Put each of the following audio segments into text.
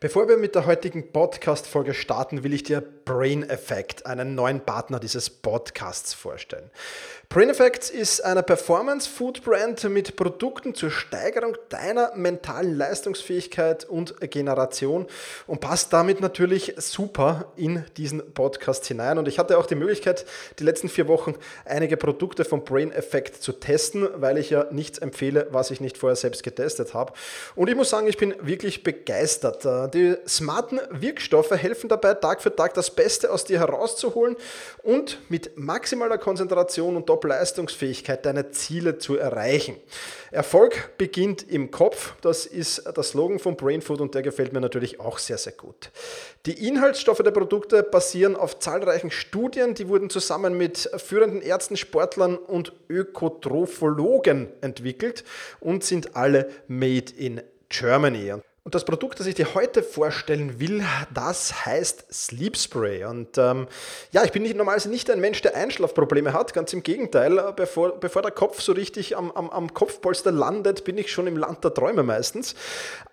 Bevor wir mit der heutigen Podcast-Folge starten, will ich dir Brain Effect, einen neuen Partner dieses Podcasts, vorstellen. Brain Effects ist eine Performance-Food-Brand mit Produkten zur Steigerung deiner mentalen Leistungsfähigkeit und Generation und passt damit natürlich super in diesen Podcast hinein. Und ich hatte auch die Möglichkeit, die letzten vier Wochen einige Produkte von Brain Effect zu testen, weil ich ja nichts empfehle, was ich nicht vorher selbst getestet habe. Und ich muss sagen, ich bin wirklich begeistert. Die smarten Wirkstoffe helfen dabei, Tag für Tag das Beste aus dir herauszuholen und mit maximaler Konzentration und Top-Leistungsfähigkeit deine Ziele zu erreichen. Erfolg beginnt im Kopf, das ist der Slogan von Brain Food und der gefällt mir natürlich auch sehr, sehr gut. Die Inhaltsstoffe der Produkte basieren auf zahlreichen Studien, die wurden zusammen mit führenden Ärzten, Sportlern und Ökotrophologen entwickelt und sind alle made in Germany. Und das Produkt, das ich dir heute vorstellen will, das heißt Sleep Spray. Und ähm, ja, ich bin nicht, normalerweise nicht ein Mensch, der Einschlafprobleme hat. Ganz im Gegenteil, bevor, bevor der Kopf so richtig am, am, am Kopfpolster landet, bin ich schon im Land der Träume meistens.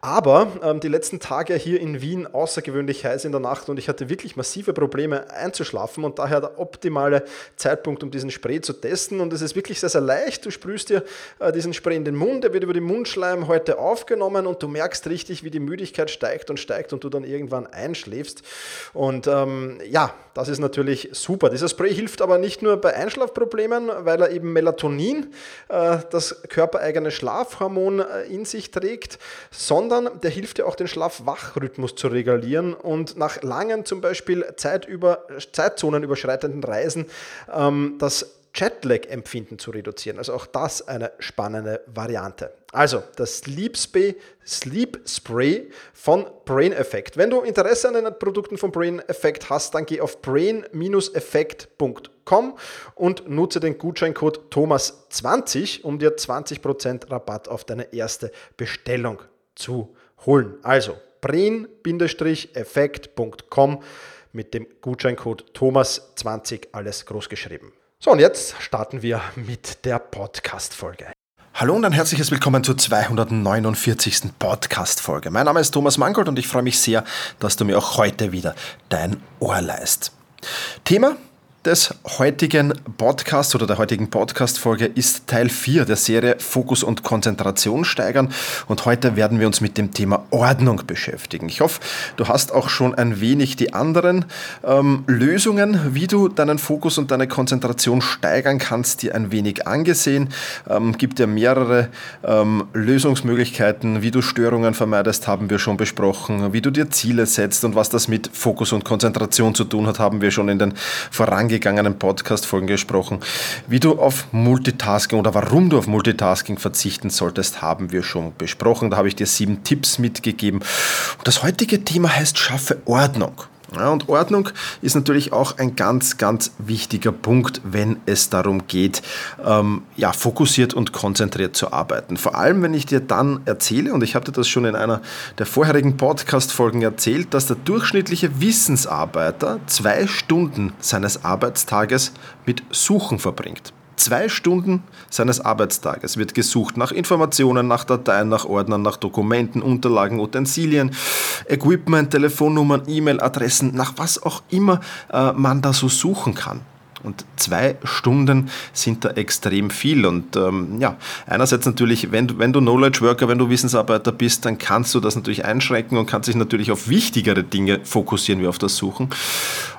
Aber ähm, die letzten Tage hier in Wien außergewöhnlich heiß in der Nacht und ich hatte wirklich massive Probleme einzuschlafen und daher der optimale Zeitpunkt, um diesen Spray zu testen. Und es ist wirklich sehr, sehr leicht. Du sprühst dir äh, diesen Spray in den Mund, der wird über den Mundschleim heute aufgenommen und du merkst richtig, wie die Müdigkeit steigt und steigt und du dann irgendwann einschläfst. Und ähm, ja, das ist natürlich super. Dieser Spray hilft aber nicht nur bei Einschlafproblemen, weil er eben Melatonin, äh, das körpereigene Schlafhormon, äh, in sich trägt, sondern der hilft ja auch den Schlaf-Wach-Rhythmus zu regulieren und nach langen zum Beispiel Zeitüber, Zeitzonen überschreitenden Reisen ähm, das Jetlag-Empfinden zu reduzieren. Also auch das eine spannende Variante. Also das Sleep Spray, Sleep Spray von Brain Effect. Wenn du Interesse an den Produkten von Brain Effect hast, dann geh auf brain-effekt.com und nutze den Gutscheincode Thomas20, um dir 20% Rabatt auf deine erste Bestellung zu holen. Also brain-effekt.com mit dem Gutscheincode Thomas20 alles groß geschrieben. So, und jetzt starten wir mit der Podcast-Folge. Hallo und ein herzliches Willkommen zur 249. Podcast-Folge. Mein Name ist Thomas Mangold und ich freue mich sehr, dass du mir auch heute wieder dein Ohr leist. Thema des heutigen Podcasts oder der heutigen Podcast-Folge ist Teil 4 der Serie Fokus und Konzentration steigern. Und heute werden wir uns mit dem Thema Ordnung beschäftigen. Ich hoffe, du hast auch schon ein wenig die anderen ähm, Lösungen, wie du deinen Fokus und deine Konzentration steigern kannst, dir ein wenig angesehen. Ähm, gibt ja mehrere ähm, Lösungsmöglichkeiten, wie du Störungen vermeidest, haben wir schon besprochen. Wie du dir Ziele setzt und was das mit Fokus und Konzentration zu tun hat, haben wir schon in den vorangegangenen vorangegangenen Podcast-Folgen gesprochen. Wie du auf Multitasking oder warum du auf Multitasking verzichten solltest, haben wir schon besprochen. Da habe ich dir sieben Tipps mitgegeben. Und das heutige Thema heißt Schaffe Ordnung. Ja, und Ordnung ist natürlich auch ein ganz, ganz wichtiger Punkt, wenn es darum geht, ähm, ja, fokussiert und konzentriert zu arbeiten. Vor allem, wenn ich dir dann erzähle, und ich habe dir das schon in einer der vorherigen Podcast-Folgen erzählt, dass der durchschnittliche Wissensarbeiter zwei Stunden seines Arbeitstages mit Suchen verbringt. Zwei Stunden seines Arbeitstages wird gesucht nach Informationen, nach Dateien, nach Ordnern, nach Dokumenten, Unterlagen, Utensilien, Equipment, Telefonnummern, E-Mail-Adressen, nach was auch immer äh, man da so suchen kann. Und zwei Stunden sind da extrem viel. Und ähm, ja, einerseits natürlich, wenn, wenn du Knowledge Worker, wenn du Wissensarbeiter bist, dann kannst du das natürlich einschränken und kannst dich natürlich auf wichtigere Dinge fokussieren wie auf das Suchen.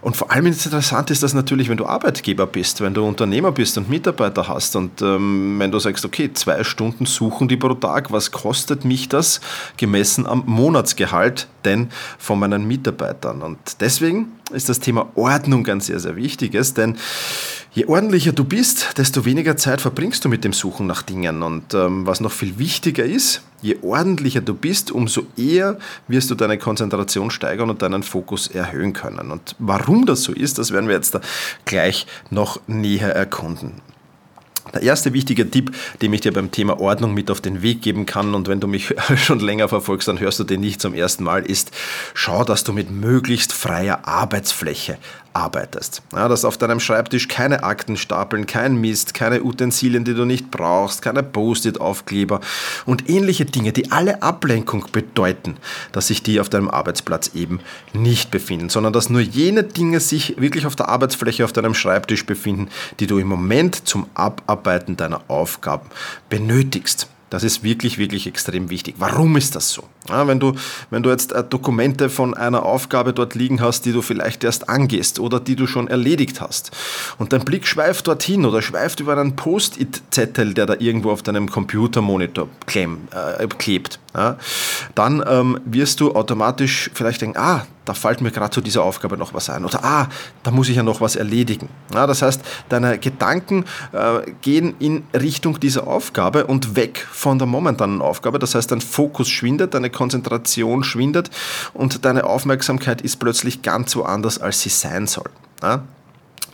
Und vor allem interessant ist das natürlich, wenn du Arbeitgeber bist, wenn du Unternehmer bist und Mitarbeiter hast und ähm, wenn du sagst, okay, zwei Stunden suchen die pro Tag, was kostet mich das gemessen am Monatsgehalt denn von meinen Mitarbeitern? Und deswegen ist das Thema Ordnung ein sehr, sehr wichtiges, denn je ordentlicher du bist, desto weniger Zeit verbringst du mit dem Suchen nach Dingen. Und ähm, was noch viel wichtiger ist, je ordentlicher du bist, umso eher wirst du deine Konzentration steigern und deinen Fokus erhöhen können. Und warum das so ist, das werden wir jetzt da gleich noch näher erkunden. Der erste wichtige Tipp, den ich dir beim Thema Ordnung mit auf den Weg geben kann, und wenn du mich schon länger verfolgst, dann hörst du den nicht zum ersten Mal, ist, schau, dass du mit möglichst freier Arbeitsfläche arbeitest. Ja, dass auf deinem Schreibtisch keine Akten stapeln, kein Mist, keine Utensilien, die du nicht brauchst, keine Post-it-Aufkleber und ähnliche Dinge, die alle Ablenkung bedeuten, dass sich die auf deinem Arbeitsplatz eben nicht befinden, sondern dass nur jene Dinge sich wirklich auf der Arbeitsfläche auf deinem Schreibtisch befinden, die du im Moment zum Abarbeiten deiner Aufgaben benötigst. Das ist wirklich, wirklich extrem wichtig. Warum ist das so? Ja, wenn, du, wenn du jetzt äh, Dokumente von einer Aufgabe dort liegen hast, die du vielleicht erst angehst oder die du schon erledigt hast und dein Blick schweift dorthin oder schweift über einen Post-it-Zettel, der da irgendwo auf deinem Computermonitor klemm, äh, klebt, ja, dann ähm, wirst du automatisch vielleicht denken, ah, da fällt mir gerade zu dieser Aufgabe noch was ein. Oder ah, da muss ich ja noch was erledigen. Ja, das heißt, deine Gedanken äh, gehen in Richtung dieser Aufgabe und weg von der momentanen Aufgabe. Das heißt, dein Fokus schwindet, deine Konzentration schwindet und deine Aufmerksamkeit ist plötzlich ganz woanders, als sie sein soll.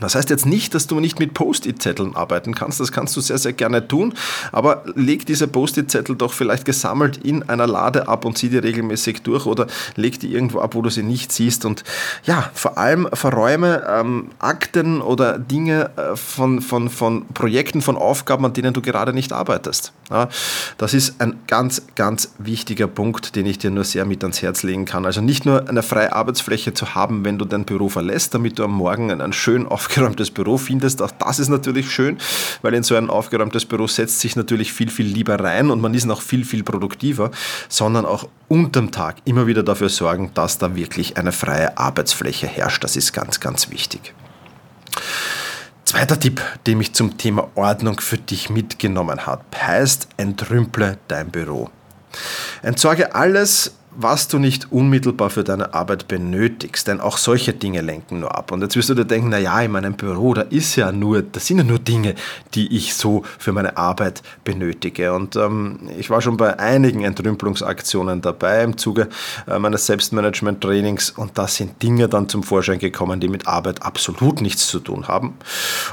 Das heißt jetzt nicht, dass du nicht mit Post-it-Zetteln arbeiten kannst, das kannst du sehr, sehr gerne tun, aber leg diese Post-it-Zettel doch vielleicht gesammelt in einer Lade ab und zieh die regelmäßig durch oder leg die irgendwo ab, wo du sie nicht siehst und ja, vor allem verräume ähm, Akten oder Dinge äh, von, von, von Projekten, von Aufgaben, an denen du gerade nicht arbeitest. Ja, das ist ein ganz, ganz wichtiger Punkt, den ich dir nur sehr mit ans Herz legen kann. Also nicht nur eine freie Arbeitsfläche zu haben, wenn du dein Büro verlässt, damit du am Morgen einen schön auf aufgeräumtes Büro findest. Auch das ist natürlich schön, weil in so ein aufgeräumtes Büro setzt sich natürlich viel, viel lieber rein und man ist noch viel, viel produktiver, sondern auch unterm Tag immer wieder dafür sorgen, dass da wirklich eine freie Arbeitsfläche herrscht. Das ist ganz, ganz wichtig. Zweiter Tipp, den ich zum Thema Ordnung für dich mitgenommen habe, heißt, entrümple dein Büro. Entsorge alles, was du nicht unmittelbar für deine Arbeit benötigst, denn auch solche Dinge lenken nur ab. Und jetzt wirst du dir denken, naja, in meinem Büro, da ist ja nur, das sind ja nur Dinge, die ich so für meine Arbeit benötige. Und ähm, ich war schon bei einigen Entrümpelungsaktionen dabei im Zuge äh, meines Selbstmanagement-Trainings und da sind Dinge dann zum Vorschein gekommen, die mit Arbeit absolut nichts zu tun haben,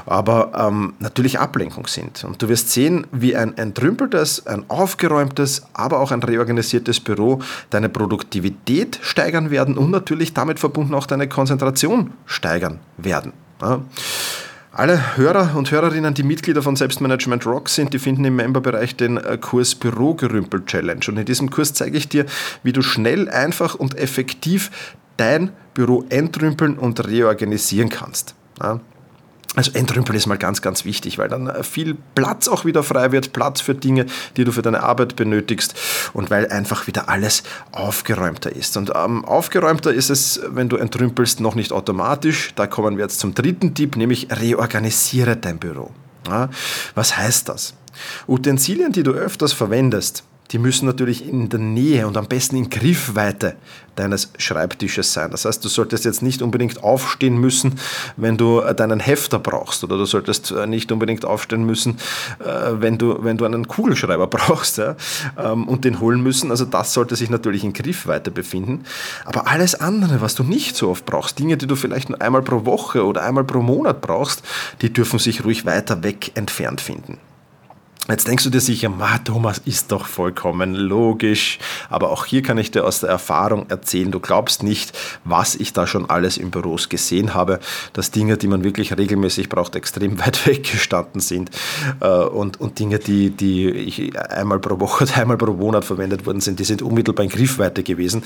aber ähm, natürlich Ablenkung sind. Und du wirst sehen, wie ein entrümpeltes, ein aufgeräumtes, aber auch ein reorganisiertes Büro deine Produktivität steigern werden und natürlich damit verbunden auch deine Konzentration steigern werden. Ja. Alle Hörer und Hörerinnen, die Mitglieder von Selbstmanagement Rock sind, die finden im Memberbereich den äh, Kurs Bürogerümpel Challenge. Und in diesem Kurs zeige ich dir, wie du schnell, einfach und effektiv dein Büro entrümpeln und reorganisieren kannst. Ja. Also Entrümpeln ist mal ganz, ganz wichtig, weil dann viel Platz auch wieder frei wird, Platz für Dinge, die du für deine Arbeit benötigst und weil einfach wieder alles aufgeräumter ist. Und ähm, aufgeräumter ist es, wenn du entrümpelst, noch nicht automatisch. Da kommen wir jetzt zum dritten Tipp, nämlich reorganisiere dein Büro. Ja, was heißt das? Utensilien, die du öfters verwendest, die müssen natürlich in der Nähe und am besten in Griffweite deines Schreibtisches sein. Das heißt, du solltest jetzt nicht unbedingt aufstehen müssen, wenn du deinen Hefter brauchst oder du solltest äh, nicht unbedingt aufstehen müssen, äh, wenn du, wenn du einen Kugelschreiber brauchst ja, ähm, und den holen müssen. Also das sollte sich natürlich in Griffweite befinden. Aber alles andere, was du nicht so oft brauchst, Dinge, die du vielleicht nur einmal pro Woche oder einmal pro Monat brauchst, die dürfen sich ruhig weiter weg entfernt finden. Jetzt denkst du dir sicher, Ma, Thomas ist doch vollkommen logisch. Aber auch hier kann ich dir aus der Erfahrung erzählen, du glaubst nicht, was ich da schon alles in Büros gesehen habe, dass Dinge, die man wirklich regelmäßig braucht, extrem weit weggestanden sind. Äh, und, und Dinge, die, die einmal pro Woche oder einmal pro Monat verwendet worden sind, die sind unmittelbar in Griffweite gewesen.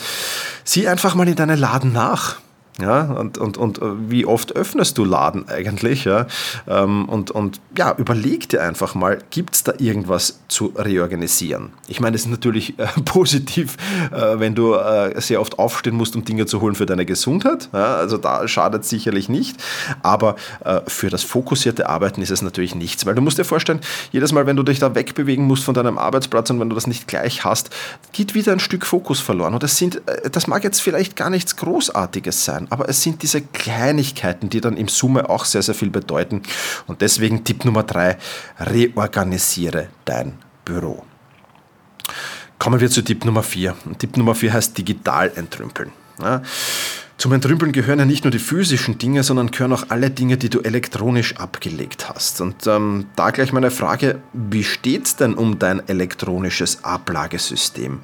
Sieh einfach mal in deinen Laden nach. Ja, und, und, und äh, wie oft öffnest du Laden eigentlich? Ja? Ähm, und, und ja, überleg dir einfach mal, gibt es da irgendwas zu reorganisieren? Ich meine, es ist natürlich äh, positiv, äh, wenn du äh, sehr oft aufstehen musst, um Dinge zu holen für deine Gesundheit. Ja? Also da schadet es sicherlich nicht. Aber äh, für das fokussierte Arbeiten ist es natürlich nichts. Weil du musst dir vorstellen, jedes Mal, wenn du dich da wegbewegen musst von deinem Arbeitsplatz und wenn du das nicht gleich hast, geht wieder ein Stück Fokus verloren. Und das, sind, äh, das mag jetzt vielleicht gar nichts Großartiges sein aber es sind diese Kleinigkeiten, die dann im Summe auch sehr, sehr viel bedeuten. Und deswegen Tipp Nummer drei, reorganisiere dein Büro. Kommen wir zu Tipp Nummer vier. Tipp Nummer vier heißt digital entrümpeln. Ja. Zum Entrümpeln gehören ja nicht nur die physischen Dinge, sondern gehören auch alle Dinge, die du elektronisch abgelegt hast. Und ähm, da gleich meine Frage, wie steht's denn um dein elektronisches Ablagesystem?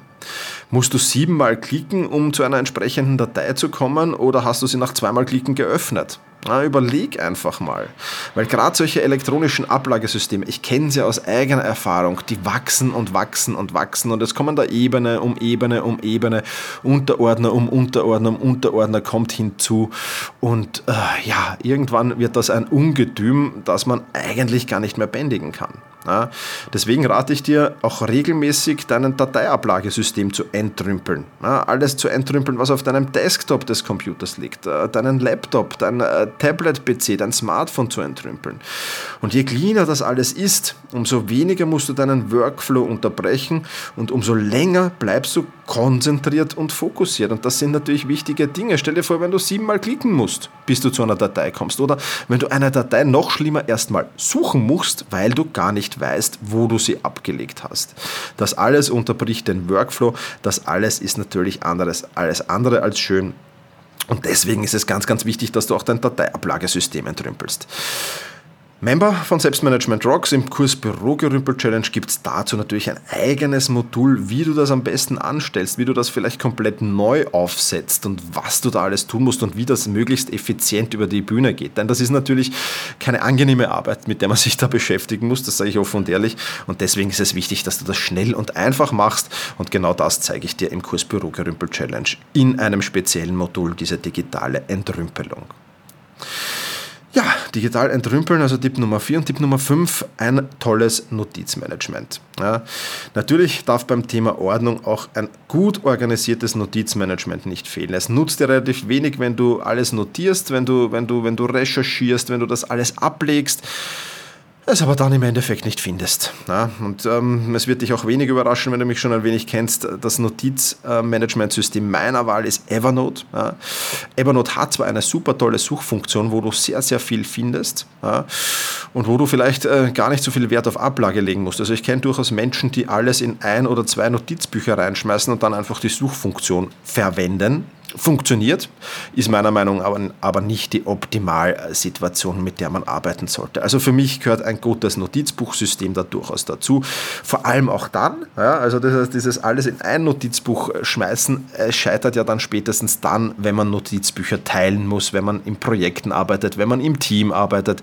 Musst du siebenmal klicken, um zu einer entsprechenden Datei zu kommen, oder hast du sie nach zweimal Klicken geöffnet? Na, überleg einfach mal. Weil gerade solche elektronischen Ablagesysteme, ich kenne sie aus eigener Erfahrung, die wachsen und wachsen und wachsen und es kommen da Ebene um Ebene um Ebene, Unterordner um Unterordner um Unterordner kommt hinzu und äh, ja, irgendwann wird das ein Ungetüm, das man eigentlich gar nicht mehr bändigen kann. Ja, deswegen rate ich dir auch regelmäßig dein Dateiablagesystem zu entrümpeln. Ja, alles zu entrümpeln, was auf deinem Desktop des Computers liegt, äh, deinen Laptop, dein äh, Tablet-PC, dein Smartphone zu entrümpeln. Und je cleaner das alles ist, umso weniger musst du deinen Workflow unterbrechen und umso länger bleibst du konzentriert und fokussiert. Und das sind natürlich wichtige Dinge. Stell dir vor, wenn du siebenmal klicken musst, bis du zu einer Datei kommst. Oder wenn du eine Datei noch schlimmer erstmal suchen musst, weil du gar nicht weißt, wo du sie abgelegt hast. Das alles unterbricht den Workflow. Das alles ist natürlich anderes, alles andere als schön. Und deswegen ist es ganz, ganz wichtig, dass du auch dein Dateiablagesystem entrümpelst. Member von Selbstmanagement Rocks im Kurs Bürogerümpel Challenge gibt es dazu natürlich ein eigenes Modul, wie du das am besten anstellst, wie du das vielleicht komplett neu aufsetzt und was du da alles tun musst und wie das möglichst effizient über die Bühne geht. Denn das ist natürlich keine angenehme Arbeit, mit der man sich da beschäftigen muss, das sage ich offen und ehrlich. Und deswegen ist es wichtig, dass du das schnell und einfach machst. Und genau das zeige ich dir im Kurs Bürogerümpel Challenge in einem speziellen Modul, diese digitale Entrümpelung. Digital entrümpeln, also Tipp Nummer 4 und Tipp Nummer 5, ein tolles Notizmanagement. Ja, natürlich darf beim Thema Ordnung auch ein gut organisiertes Notizmanagement nicht fehlen. Es nutzt dir relativ wenig, wenn du alles notierst, wenn du, wenn du, wenn du recherchierst, wenn du das alles ablegst es aber dann im Endeffekt nicht findest. Ja, und ähm, es wird dich auch wenig überraschen, wenn du mich schon ein wenig kennst. Das Notizmanagementsystem meiner Wahl ist Evernote. Ja. Evernote hat zwar eine super tolle Suchfunktion, wo du sehr, sehr viel findest ja, und wo du vielleicht äh, gar nicht so viel Wert auf Ablage legen musst. Also ich kenne durchaus Menschen, die alles in ein oder zwei Notizbücher reinschmeißen und dann einfach die Suchfunktion verwenden funktioniert, ist meiner Meinung nach aber, nicht die Optimalsituation, mit der man arbeiten sollte. Also für mich gehört ein gutes Notizbuchsystem da durchaus dazu. Vor allem auch dann, ja, also das heißt, dieses alles in ein Notizbuch schmeißen, äh, scheitert ja dann spätestens dann, wenn man Notizbücher teilen muss, wenn man in Projekten arbeitet, wenn man im Team arbeitet.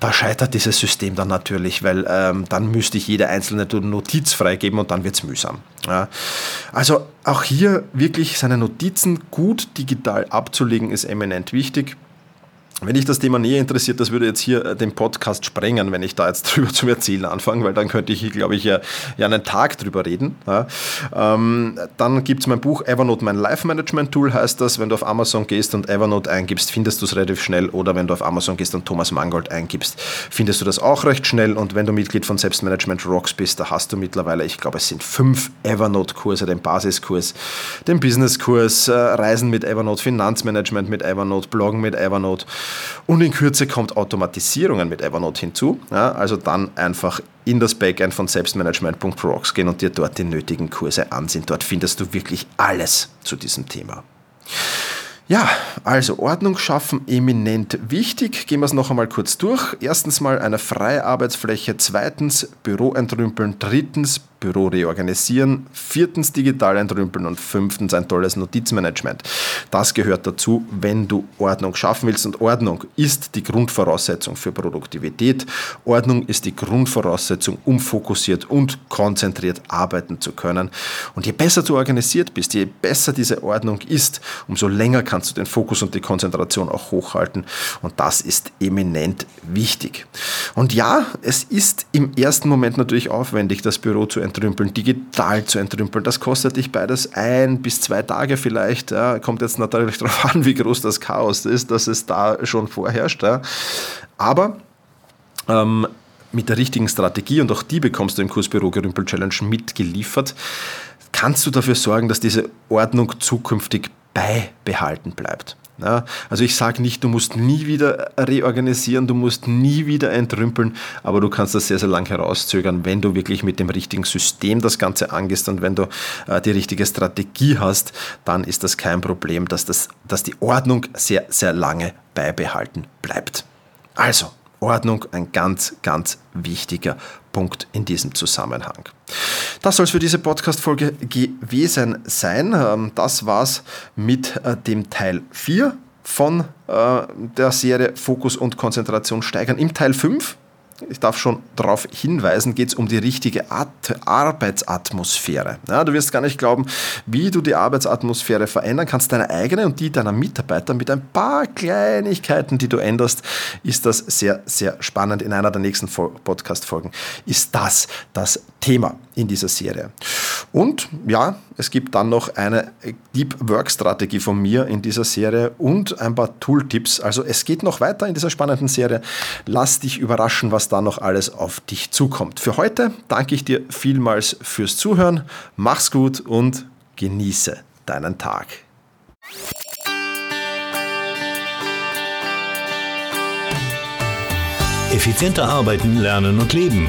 Da scheitert dieses System dann natürlich, weil ähm, dann müsste ich jede einzelne Notiz freigeben und dann wird es mühsam. Ja. Also auch hier wirklich seine Notizen gut digital abzulegen, ist eminent wichtig. Wenn dich das Thema näher interessiert, das würde jetzt hier äh, den Podcast sprengen, wenn ich da jetzt drüber zu erzählen anfange, weil dann könnte ich, glaube ich, ja, ja einen Tag drüber reden. Ja. Ähm, dann gibt es mein Buch Evernote, mein Life-Management-Tool, heißt das. Wenn du auf Amazon gehst und Evernote eingibst, findest du es relativ schnell. Oder wenn du auf Amazon gehst und Thomas Mangold eingibst, findest du das auch recht schnell. Und wenn du Mitglied von Selbstmanagement Rocks bist, da hast du mittlerweile, ich glaube, es sind fünf Evernote-Kurse, den Basiskurs, den Business-Kurs, äh, Reisen mit Evernote, Finanzmanagement mit Evernote, Bloggen mit Evernote. Und in Kürze kommt Automatisierungen mit Evernote hinzu. Ja, also dann einfach in das Backend von selbstmanagement.rocks gehen und dir dort die nötigen Kurse ansehen. Dort findest du wirklich alles zu diesem Thema. Ja, also Ordnung schaffen eminent wichtig. Gehen wir es noch einmal kurz durch. Erstens mal eine freie Arbeitsfläche, zweitens Büro entrümpeln, drittens Büro reorganisieren, viertens digital entrümpeln und fünftens ein tolles Notizmanagement. Das gehört dazu, wenn du Ordnung schaffen willst. Und Ordnung ist die Grundvoraussetzung für Produktivität. Ordnung ist die Grundvoraussetzung, um fokussiert und konzentriert arbeiten zu können. Und je besser du organisiert bist, je besser diese Ordnung ist, umso länger kannst du den Fokus und die Konzentration auch hochhalten. Und das ist eminent wichtig. Und ja, es ist im ersten Moment natürlich aufwendig, das Büro zu entrümpeln, digital zu entrümpeln. Das kostet dich beides ein bis zwei Tage vielleicht. Ja. Kommt jetzt natürlich darauf an, wie groß das Chaos ist, dass es da schon vorherrscht. Ja. Aber ähm, mit der richtigen Strategie, und auch die bekommst du im Kurs Büro Gerümpel Challenge mitgeliefert, kannst du dafür sorgen, dass diese Ordnung zukünftig beibehalten bleibt. Ja, also ich sage nicht, du musst nie wieder reorganisieren, du musst nie wieder entrümpeln, aber du kannst das sehr, sehr lang herauszögern, wenn du wirklich mit dem richtigen System das Ganze angehst und wenn du äh, die richtige Strategie hast, dann ist das kein Problem, dass, das, dass die Ordnung sehr, sehr lange beibehalten bleibt. Also, Ordnung ein ganz, ganz wichtiger Punkt in diesem Zusammenhang. Das soll es für diese Podcast-Folge gewesen sein. Ähm, das war's mit äh, dem Teil 4 von äh, der Serie Fokus und Konzentration steigern. Im Teil 5 ich darf schon darauf hinweisen, geht es um die richtige At Arbeitsatmosphäre. Ja, du wirst gar nicht glauben, wie du die Arbeitsatmosphäre verändern kannst, deine eigene und die deiner Mitarbeiter mit ein paar Kleinigkeiten, die du änderst, ist das sehr, sehr spannend. In einer der nächsten Podcast-Folgen ist das das Thema in dieser Serie. Und ja, es gibt dann noch eine Deep Work Strategie von mir in dieser Serie und ein paar Tooltips. Also es geht noch weiter in dieser spannenden Serie. Lass dich überraschen, was da noch alles auf dich zukommt. Für heute danke ich dir vielmals fürs Zuhören. Mach's gut und genieße deinen Tag. Effizienter arbeiten, lernen und leben